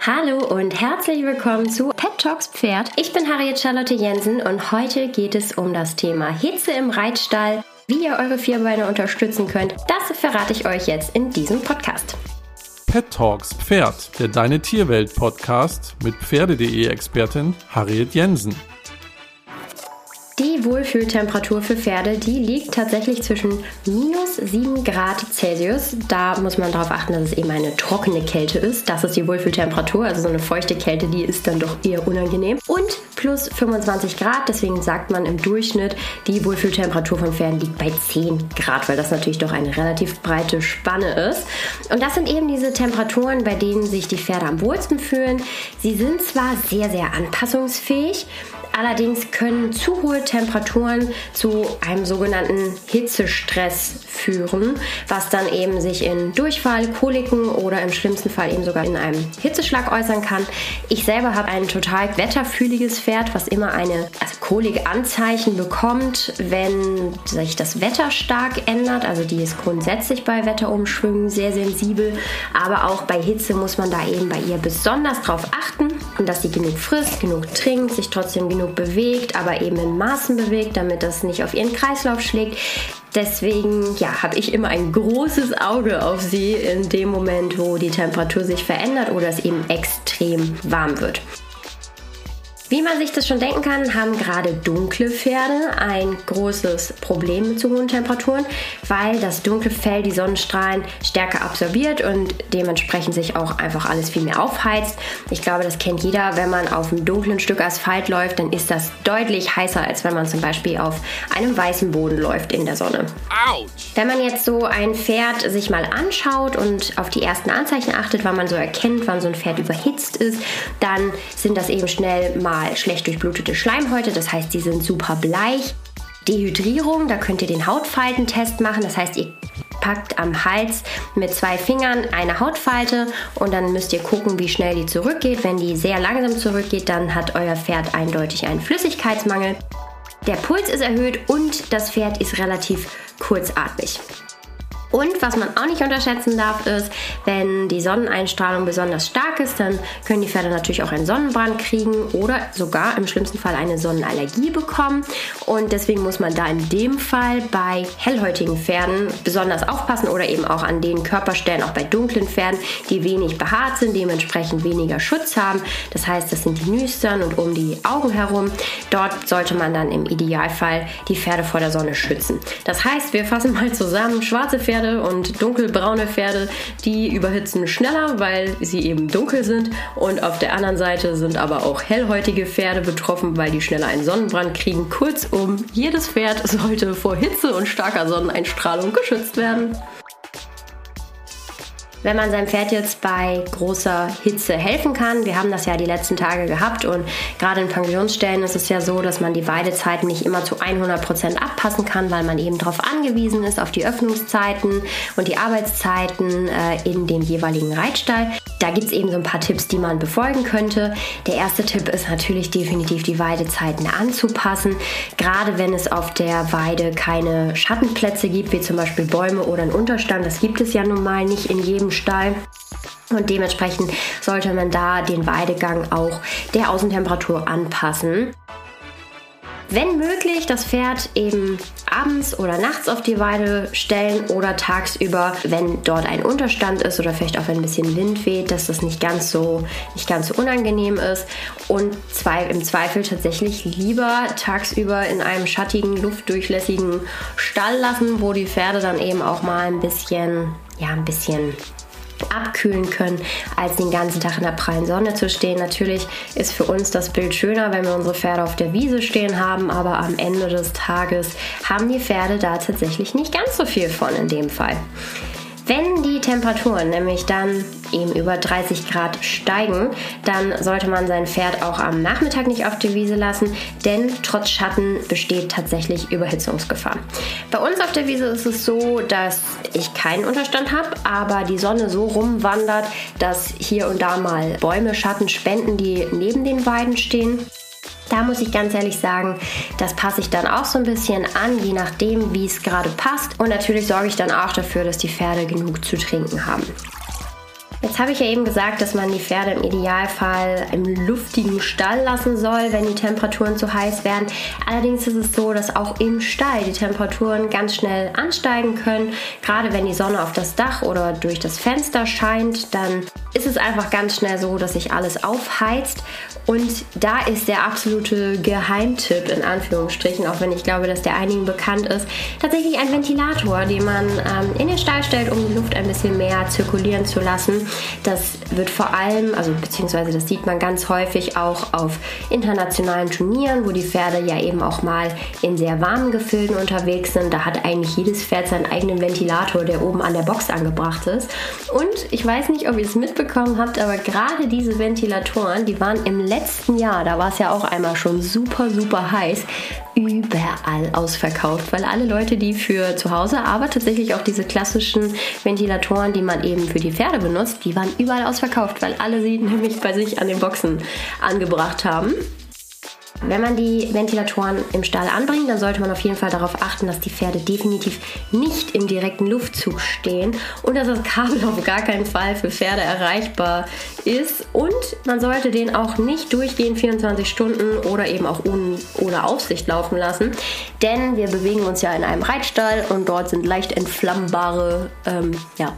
Hallo und herzlich willkommen zu Pet Talks Pferd. Ich bin Harriet Charlotte Jensen und heute geht es um das Thema Hitze im Reitstall, wie ihr eure Vierbeine unterstützen könnt. Das verrate ich euch jetzt in diesem Podcast. Pet Talks Pferd, der Deine Tierwelt Podcast mit Pferde.de Expertin Harriet Jensen. Wohlfühltemperatur für Pferde, die liegt tatsächlich zwischen minus 7 Grad Celsius. Da muss man darauf achten, dass es eben eine trockene Kälte ist. Das ist die Wohlfühltemperatur. Also so eine feuchte Kälte, die ist dann doch eher unangenehm. Und plus 25 Grad. Deswegen sagt man im Durchschnitt, die Wohlfühltemperatur von Pferden liegt bei 10 Grad, weil das natürlich doch eine relativ breite Spanne ist. Und das sind eben diese Temperaturen, bei denen sich die Pferde am wohlsten fühlen. Sie sind zwar sehr, sehr anpassungsfähig, Allerdings können zu hohe Temperaturen zu einem sogenannten Hitzestress führen, was dann eben sich in Durchfall, Koliken oder im schlimmsten Fall eben sogar in einem Hitzeschlag äußern kann. Ich selber habe ein total wetterfühliges Pferd, was immer eine also Kolikanzeichen bekommt, wenn sich das Wetter stark ändert. Also die ist grundsätzlich bei Wetterumschwüngen sehr sensibel, aber auch bei Hitze muss man da eben bei ihr besonders darauf achten, dass sie genug frisst, genug trinkt, sich trotzdem genug bewegt, aber eben in Maßen bewegt, damit das nicht auf ihren Kreislauf schlägt. Deswegen ja, habe ich immer ein großes Auge auf sie in dem Moment, wo die Temperatur sich verändert oder es eben extrem warm wird. Wie man sich das schon denken kann, haben gerade dunkle Pferde ein großes Problem mit zu hohen Temperaturen, weil das dunkle Fell die Sonnenstrahlen stärker absorbiert und dementsprechend sich auch einfach alles viel mehr aufheizt. Ich glaube, das kennt jeder, wenn man auf einem dunklen Stück Asphalt läuft, dann ist das deutlich heißer, als wenn man zum Beispiel auf einem weißen Boden läuft in der Sonne. Ouch. Wenn man jetzt so ein Pferd sich mal anschaut und auf die ersten Anzeichen achtet, wann man so erkennt, wann so ein Pferd überhitzt ist, dann sind das eben schnell mal mal schlecht durchblutete Schleimhäute, das heißt, die sind super bleich. Dehydrierung, da könnt ihr den Hautfaltentest machen, das heißt, ihr packt am Hals mit zwei Fingern eine Hautfalte und dann müsst ihr gucken, wie schnell die zurückgeht. Wenn die sehr langsam zurückgeht, dann hat euer Pferd eindeutig einen Flüssigkeitsmangel. Der Puls ist erhöht und das Pferd ist relativ kurzatmig. Und was man auch nicht unterschätzen darf, ist, wenn die Sonneneinstrahlung besonders stark ist, dann können die Pferde natürlich auch einen Sonnenbrand kriegen oder sogar im schlimmsten Fall eine Sonnenallergie bekommen. Und deswegen muss man da in dem Fall bei hellhäutigen Pferden besonders aufpassen oder eben auch an den Körperstellen, auch bei dunklen Pferden, die wenig behaart sind, dementsprechend weniger Schutz haben. Das heißt, das sind die Nüstern und um die Augen herum. Dort sollte man dann im Idealfall die Pferde vor der Sonne schützen. Das heißt, wir fassen mal zusammen, schwarze Pferde Pferde und dunkelbraune Pferde, die überhitzen schneller, weil sie eben dunkel sind. Und auf der anderen Seite sind aber auch hellhäutige Pferde betroffen, weil die schneller einen Sonnenbrand kriegen. Kurzum, jedes Pferd sollte vor Hitze und starker Sonneneinstrahlung geschützt werden wenn man seinem Pferd jetzt bei großer Hitze helfen kann. Wir haben das ja die letzten Tage gehabt und gerade in Pensionsstellen ist es ja so, dass man die Weidezeiten nicht immer zu 100 Prozent abpassen kann, weil man eben darauf angewiesen ist, auf die Öffnungszeiten und die Arbeitszeiten äh, in dem jeweiligen Reitstall. Da gibt es eben so ein paar Tipps, die man befolgen könnte. Der erste Tipp ist natürlich definitiv die Weidezeiten anzupassen. Gerade wenn es auf der Weide keine Schattenplätze gibt, wie zum Beispiel Bäume oder einen Unterstand. Das gibt es ja nun mal nicht in jedem Stall. Und dementsprechend sollte man da den Weidegang auch der Außentemperatur anpassen. Wenn möglich, das Pferd eben abends oder nachts auf die Weide stellen oder tagsüber, wenn dort ein Unterstand ist oder vielleicht auch wenn ein bisschen Wind weht, dass das nicht ganz so, nicht ganz so unangenehm ist. Und zwei, im Zweifel tatsächlich lieber tagsüber in einem schattigen, luftdurchlässigen Stall lassen, wo die Pferde dann eben auch mal ein bisschen, ja, ein bisschen abkühlen können, als den ganzen Tag in der prallen Sonne zu stehen. Natürlich ist für uns das Bild schöner, wenn wir unsere Pferde auf der Wiese stehen haben, aber am Ende des Tages haben die Pferde da tatsächlich nicht ganz so viel von in dem Fall. Wenn die Temperaturen nämlich dann eben über 30 Grad steigen, dann sollte man sein Pferd auch am Nachmittag nicht auf die Wiese lassen, denn trotz Schatten besteht tatsächlich Überhitzungsgefahr. Bei uns auf der Wiese ist es so, dass ich keinen Unterstand habe, aber die Sonne so rumwandert, dass hier und da mal Bäume Schatten spenden, die neben den Weiden stehen. Da muss ich ganz ehrlich sagen, das passe ich dann auch so ein bisschen an, je nachdem, wie es gerade passt. Und natürlich sorge ich dann auch dafür, dass die Pferde genug zu trinken haben. Jetzt habe ich ja eben gesagt, dass man die Pferde im Idealfall im luftigen Stall lassen soll, wenn die Temperaturen zu heiß werden. Allerdings ist es so, dass auch im Stall die Temperaturen ganz schnell ansteigen können. Gerade wenn die Sonne auf das Dach oder durch das Fenster scheint, dann ist es einfach ganz schnell so, dass sich alles aufheizt. Und da ist der absolute Geheimtipp in Anführungsstrichen, auch wenn ich glaube, dass der einigen bekannt ist, tatsächlich ein Ventilator, den man ähm, in den Stall stellt, um die Luft ein bisschen mehr zirkulieren zu lassen. Das wird vor allem, also beziehungsweise das sieht man ganz häufig auch auf internationalen Turnieren, wo die Pferde ja eben auch mal in sehr warmen Gefilden unterwegs sind. Da hat eigentlich jedes Pferd seinen eigenen Ventilator, der oben an der Box angebracht ist. Und ich weiß nicht, ob ihr es mitbekommen habt, aber gerade diese Ventilatoren, die waren im letzten Jahr, da war es ja auch einmal schon super, super heiß, überall ausverkauft, weil alle Leute, die für zu Hause, aber tatsächlich auch diese klassischen Ventilatoren, die man eben für die Pferde benutzt, die waren überall ausverkauft, weil alle sie nämlich bei sich an den Boxen angebracht haben. Wenn man die Ventilatoren im Stall anbringt, dann sollte man auf jeden Fall darauf achten, dass die Pferde definitiv nicht im direkten Luftzug stehen und dass das Kabel auf gar keinen Fall für Pferde erreichbar ist. Und man sollte den auch nicht durchgehend 24 Stunden oder eben auch ohne, Aufsicht laufen lassen, denn wir bewegen uns ja in einem Reitstall und dort sind leicht entflammbare ähm, ja,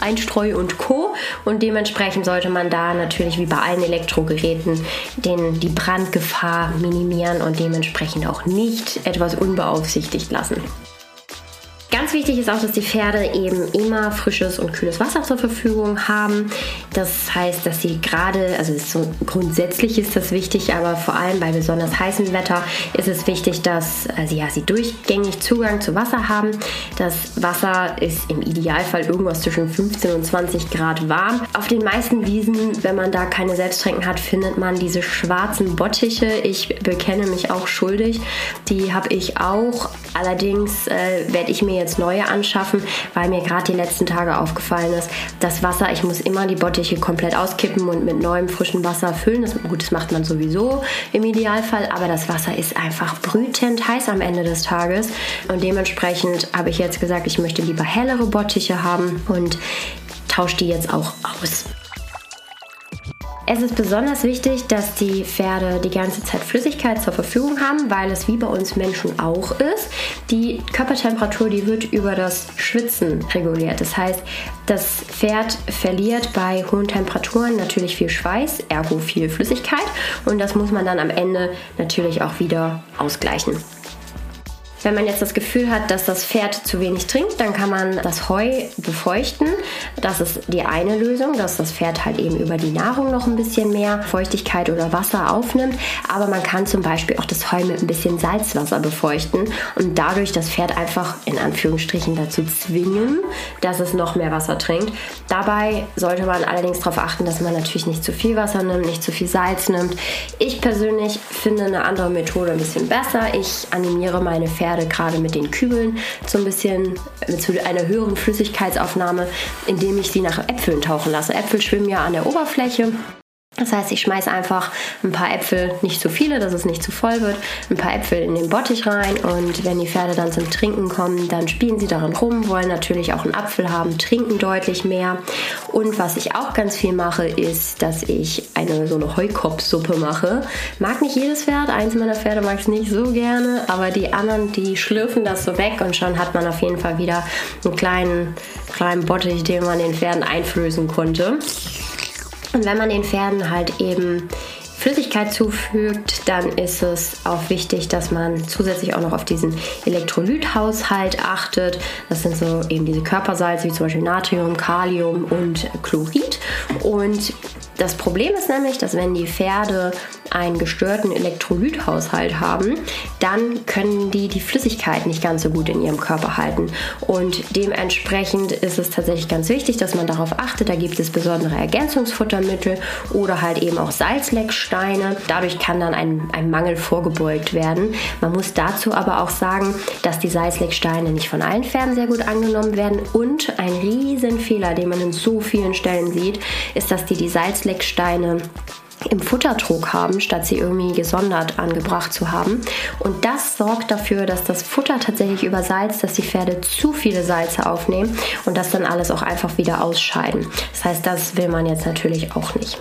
Einstreu und Co. Und dementsprechend sollte man da natürlich wie bei allen Elektrogeräten den, die Brandgefahr minimieren und dementsprechend auch nicht etwas unbeaufsichtigt lassen. Ganz wichtig ist auch, dass die Pferde eben immer frisches und kühles Wasser zur Verfügung haben. Das heißt, dass sie gerade, also so grundsätzlich ist das wichtig, aber vor allem bei besonders heißem Wetter ist es wichtig, dass also ja, sie durchgängig Zugang zu Wasser haben. Das Wasser ist im Idealfall irgendwas zwischen 15 und 20 Grad warm. Auf den meisten Wiesen, wenn man da keine Selbsttränken hat, findet man diese schwarzen Bottiche. Ich bekenne mich auch schuldig. Die habe ich auch. Allerdings äh, werde ich mir jetzt neue anschaffen, weil mir gerade die letzten Tage aufgefallen ist, das Wasser, ich muss immer die Bottiche komplett auskippen und mit neuem frischen Wasser füllen. Das, gut, das macht man sowieso im Idealfall, aber das Wasser ist einfach brütend heiß am Ende des Tages und dementsprechend habe ich jetzt gesagt, ich möchte lieber hellere Bottiche haben und tausche die jetzt auch aus. Es ist besonders wichtig, dass die Pferde die ganze Zeit Flüssigkeit zur Verfügung haben, weil es wie bei uns Menschen auch ist. Die Körpertemperatur, die wird über das Schwitzen reguliert. Das heißt, das Pferd verliert bei hohen Temperaturen natürlich viel Schweiß, ergo viel Flüssigkeit und das muss man dann am Ende natürlich auch wieder ausgleichen. Wenn man jetzt das Gefühl hat, dass das Pferd zu wenig trinkt, dann kann man das Heu befeuchten. Das ist die eine Lösung, dass das Pferd halt eben über die Nahrung noch ein bisschen mehr Feuchtigkeit oder Wasser aufnimmt. Aber man kann zum Beispiel auch das Heu mit ein bisschen Salzwasser befeuchten und dadurch das Pferd einfach in Anführungsstrichen dazu zwingen, dass es noch mehr Wasser trinkt. Dabei sollte man allerdings darauf achten, dass man natürlich nicht zu viel Wasser nimmt, nicht zu viel Salz nimmt. Ich persönlich finde eine andere Methode ein bisschen besser. Ich animiere meine Pferde Pferde gerade mit den Kübeln so ein bisschen äh, zu einer höheren Flüssigkeitsaufnahme, indem ich sie nach Äpfeln tauchen lasse. Äpfel schwimmen ja an der Oberfläche das heißt, ich schmeiße einfach ein paar Äpfel, nicht zu viele, dass es nicht zu voll wird, ein paar Äpfel in den Bottich rein und wenn die Pferde dann zum Trinken kommen, dann spielen sie darin rum, wollen natürlich auch einen Apfel haben, trinken deutlich mehr. Und was ich auch ganz viel mache, ist, dass ich eine so eine Heukopfsuppe mache. Mag nicht jedes Pferd, eins meiner Pferde mag es nicht so gerne, aber die anderen, die schlürfen das so weg und schon hat man auf jeden Fall wieder einen kleinen, kleinen Bottich, den man den Pferden einflößen konnte. Und wenn man den Pferden halt eben Flüssigkeit zufügt, dann ist es auch wichtig, dass man zusätzlich auch noch auf diesen Elektrolythaushalt achtet. Das sind so eben diese Körpersalze wie zum Beispiel Natrium, Kalium und Chlorid. Und das Problem ist nämlich, dass wenn die Pferde einen gestörten Elektrolythaushalt haben, dann können die die Flüssigkeit nicht ganz so gut in ihrem Körper halten. Und dementsprechend ist es tatsächlich ganz wichtig, dass man darauf achtet. Da gibt es besondere Ergänzungsfuttermittel oder halt eben auch Salzlecksteine. Dadurch kann dann ein, ein Mangel vorgebeugt werden. Man muss dazu aber auch sagen, dass die Salzlecksteine nicht von allen Pferden sehr gut angenommen werden. Und ein Riesenfehler, den man in so vielen Stellen sieht, ist, dass die die Salzlecksteine im Futtertrog haben, statt sie irgendwie gesondert angebracht zu haben. Und das sorgt dafür, dass das Futter tatsächlich übersalzt, dass die Pferde zu viele Salze aufnehmen und das dann alles auch einfach wieder ausscheiden. Das heißt, das will man jetzt natürlich auch nicht.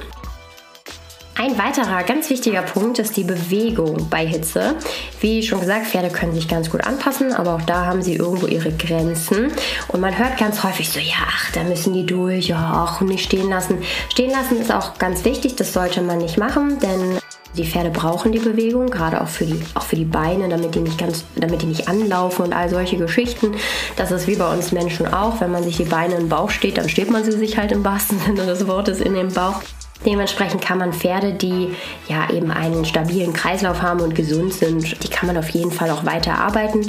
Ein weiterer ganz wichtiger Punkt ist die Bewegung bei Hitze. Wie schon gesagt, Pferde können sich ganz gut anpassen, aber auch da haben sie irgendwo ihre Grenzen. Und man hört ganz häufig so, ja, ach, da müssen die durch, ja, ach, nicht stehen lassen. Stehen lassen ist auch ganz wichtig, das sollte man nicht machen, denn die Pferde brauchen die Bewegung, gerade auch für die, auch für die Beine, damit die nicht ganz, damit die nicht anlaufen und all solche Geschichten. Das ist wie bei uns Menschen auch. Wenn man sich die Beine im Bauch steht, dann steht man sie sich halt im wahrsten Sinne des Wortes in den Bauch. Dementsprechend kann man Pferde, die ja eben einen stabilen Kreislauf haben und gesund sind, die kann man auf jeden Fall auch weiter arbeiten.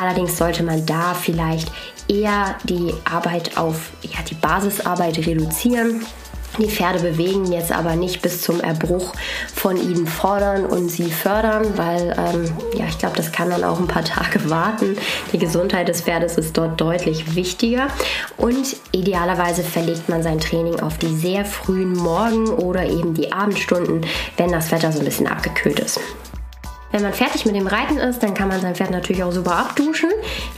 Allerdings sollte man da vielleicht eher die Arbeit auf ja, die Basisarbeit reduzieren die Pferde bewegen, jetzt aber nicht bis zum Erbruch von ihnen fordern und sie fördern, weil ähm, ja, ich glaube, das kann dann auch ein paar Tage warten. Die Gesundheit des Pferdes ist dort deutlich wichtiger und idealerweise verlegt man sein Training auf die sehr frühen Morgen oder eben die Abendstunden, wenn das Wetter so ein bisschen abgekühlt ist. Wenn man fertig mit dem Reiten ist, dann kann man sein Pferd natürlich auch super abduschen.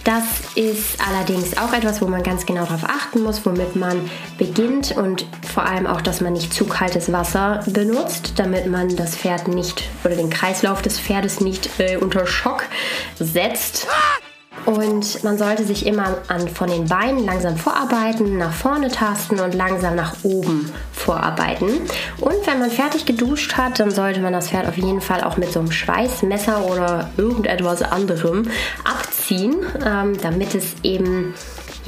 Das ist allerdings auch etwas, wo man ganz genau darauf achten muss, womit man beginnt und vor allem auch, dass man nicht zu kaltes Wasser benutzt, damit man das Pferd nicht oder den Kreislauf des Pferdes nicht äh, unter Schock setzt. Und man sollte sich immer an, von den Beinen langsam vorarbeiten, nach vorne tasten und langsam nach oben vorarbeiten. Und wenn man fertig geduscht hat, dann sollte man das Pferd auf jeden Fall auch mit so einem Schweißmesser oder irgendetwas anderem abziehen, ähm, damit es eben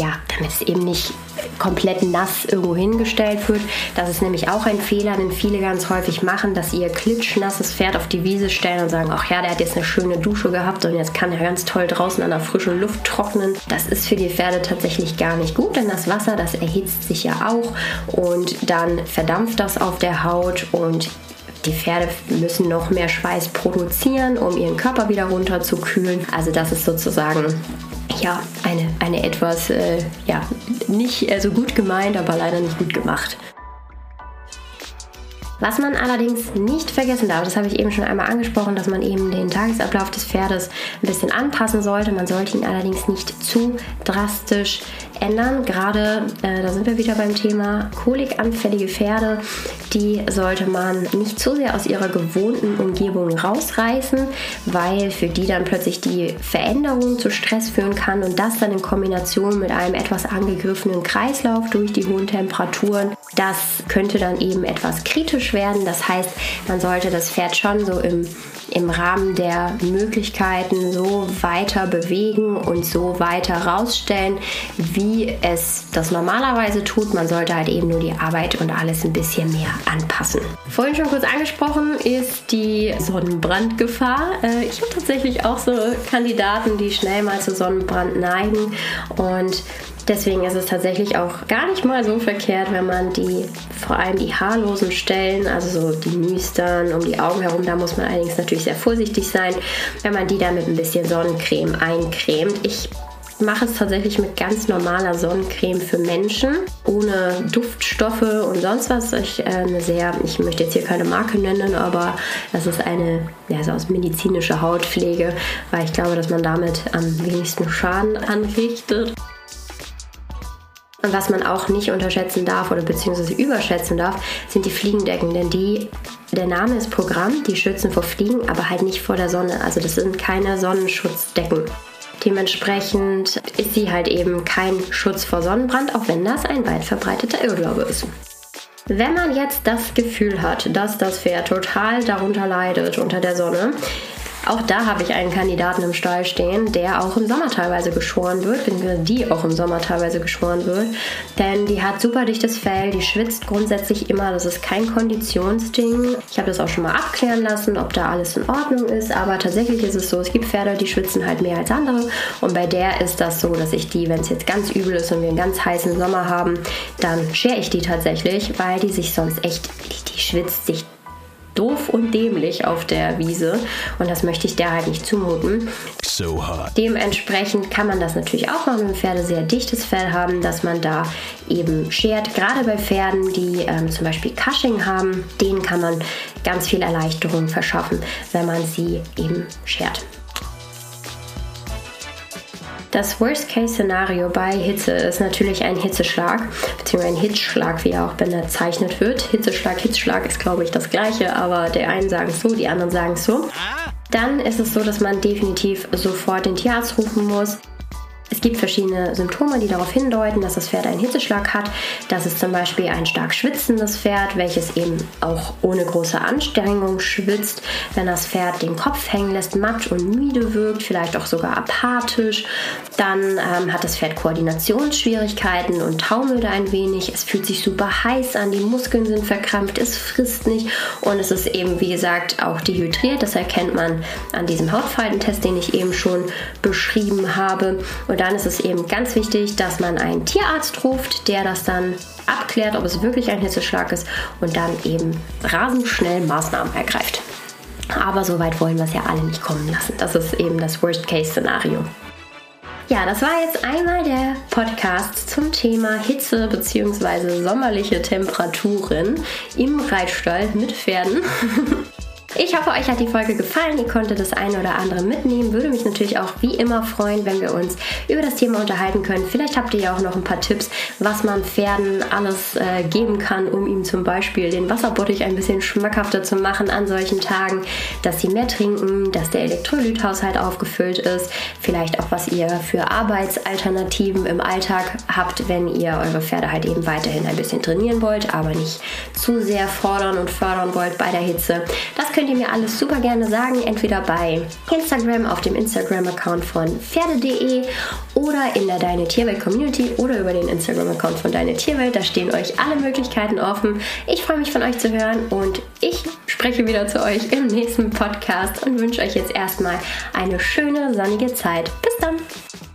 ja, damit es eben nicht komplett nass irgendwo hingestellt wird. Das ist nämlich auch ein Fehler, den viele ganz häufig machen, dass ihr klitschnasses Pferd auf die Wiese stellen und sagen, ach ja, der hat jetzt eine schöne Dusche gehabt und jetzt kann er ganz toll draußen an der frischen Luft trocknen. Das ist für die Pferde tatsächlich gar nicht gut, denn das Wasser, das erhitzt sich ja auch und dann verdampft das auf der Haut und die Pferde müssen noch mehr Schweiß produzieren, um ihren Körper wieder runterzukühlen. Also das ist sozusagen ja, eine, eine etwas, äh, ja, nicht äh, so gut gemeint, aber leider nicht gut gemacht. Was man allerdings nicht vergessen darf, das habe ich eben schon einmal angesprochen, dass man eben den Tagesablauf des Pferdes ein bisschen anpassen sollte. Man sollte ihn allerdings nicht zu drastisch ändern. Gerade, äh, da sind wir wieder beim Thema kolikanfällige Pferde, die sollte man nicht zu sehr aus ihrer gewohnten Umgebung rausreißen, weil für die dann plötzlich die Veränderung zu Stress führen kann und das dann in Kombination mit einem etwas angegriffenen Kreislauf durch die hohen Temperaturen, das könnte dann eben etwas kritisch werden. Das heißt, man sollte das Pferd schon so im, im Rahmen der Möglichkeiten so weiter bewegen und so weiter rausstellen, wie es das normalerweise tut. Man sollte halt eben nur die Arbeit und alles ein bisschen mehr anpassen. Vorhin schon kurz angesprochen ist die Sonnenbrandgefahr. Äh, ich habe tatsächlich auch so Kandidaten, die schnell mal zu Sonnenbrand neigen und Deswegen ist es tatsächlich auch gar nicht mal so verkehrt, wenn man die, vor allem die haarlosen Stellen, also so die Nüstern um die Augen herum, da muss man allerdings natürlich sehr vorsichtig sein, wenn man die da mit ein bisschen Sonnencreme eincremt. Ich mache es tatsächlich mit ganz normaler Sonnencreme für Menschen, ohne Duftstoffe und sonst was. Ich, äh, sehr, ich möchte jetzt hier keine Marke nennen, aber das ist eine ja, so aus medizinischer Hautpflege, weil ich glaube, dass man damit am wenigsten Schaden anrichtet. Und was man auch nicht unterschätzen darf oder beziehungsweise überschätzen darf, sind die Fliegendecken. Denn die, der Name ist Programm, die schützen vor Fliegen, aber halt nicht vor der Sonne. Also das sind keine Sonnenschutzdecken. Dementsprechend ist sie halt eben kein Schutz vor Sonnenbrand, auch wenn das ein weit verbreiteter Irrglaube ist. Wenn man jetzt das Gefühl hat, dass das Pferd total darunter leidet unter der Sonne, auch da habe ich einen Kandidaten im Stall stehen, der auch im Sommer teilweise geschoren wird, die auch im Sommer teilweise geschoren wird. Denn die hat super dichtes Fell, die schwitzt grundsätzlich immer. Das ist kein Konditionsding. Ich habe das auch schon mal abklären lassen, ob da alles in Ordnung ist. Aber tatsächlich ist es so, es gibt Pferde, die schwitzen halt mehr als andere. Und bei der ist das so, dass ich die, wenn es jetzt ganz übel ist und wir einen ganz heißen Sommer haben, dann schere ich die tatsächlich, weil die sich sonst echt, die, die schwitzt sich doof und dämlich auf der Wiese und das möchte ich der halt nicht zumuten. so hot. Dementsprechend kann man das natürlich auch machen, wenn Pferde sehr dichtes Fell haben, dass man da eben schert. Gerade bei Pferden, die ähm, zum Beispiel Cushing haben, denen kann man ganz viel Erleichterung verschaffen, wenn man sie eben schert. Das Worst-Case-Szenario bei Hitze ist natürlich ein Hitzeschlag, beziehungsweise ein Hitzschlag, wie er auch bezeichnet wird. Hitzeschlag, Hitzschlag ist, glaube ich, das gleiche, aber der einen sagen es so, die anderen sagen es so. Dann ist es so, dass man definitiv sofort den Tierarzt rufen muss. Es gibt verschiedene Symptome, die darauf hindeuten, dass das Pferd einen Hitzeschlag hat. Das ist zum Beispiel ein stark schwitzendes Pferd, welches eben auch ohne große Anstrengung schwitzt. Wenn das Pferd den Kopf hängen lässt, matt und müde wirkt, vielleicht auch sogar apathisch. Dann ähm, hat das Pferd Koordinationsschwierigkeiten und taumelt ein wenig. Es fühlt sich super heiß an, die Muskeln sind verkrampft, es frisst nicht und es ist eben, wie gesagt, auch dehydriert. Das erkennt man an diesem Hautfaltentest, den ich eben schon beschrieben habe. Und dann ist es eben ganz wichtig, dass man einen Tierarzt ruft, der das dann abklärt, ob es wirklich ein Hitzeschlag ist und dann eben rasend schnell Maßnahmen ergreift. Aber so weit wollen wir es ja alle nicht kommen lassen. Das ist eben das Worst-Case-Szenario. Ja, das war jetzt einmal der Podcast zum Thema Hitze bzw. sommerliche Temperaturen im Reitstall mit Pferden. Ich hoffe, euch hat die Folge gefallen. Ihr konntet das eine oder andere mitnehmen. Würde mich natürlich auch wie immer freuen, wenn wir uns über das Thema unterhalten können. Vielleicht habt ihr ja auch noch ein paar Tipps, was man Pferden alles äh, geben kann, um ihm zum Beispiel den Wasserbottich ein bisschen schmackhafter zu machen an solchen Tagen, dass sie mehr trinken, dass der Elektrolythaushalt aufgefüllt ist. Vielleicht auch, was ihr für Arbeitsalternativen im Alltag habt, wenn ihr eure Pferde halt eben weiterhin ein bisschen trainieren wollt, aber nicht zu sehr fordern und fördern wollt bei der Hitze. Das könnt ihr mir alles super gerne sagen, entweder bei Instagram auf dem Instagram-Account von Pferde.de oder in der Deine Tierwelt Community oder über den Instagram-Account von Deine Tierwelt. Da stehen euch alle Möglichkeiten offen. Ich freue mich von euch zu hören und ich spreche wieder zu euch im nächsten Podcast und wünsche euch jetzt erstmal eine schöne sonnige Zeit. Bis dann!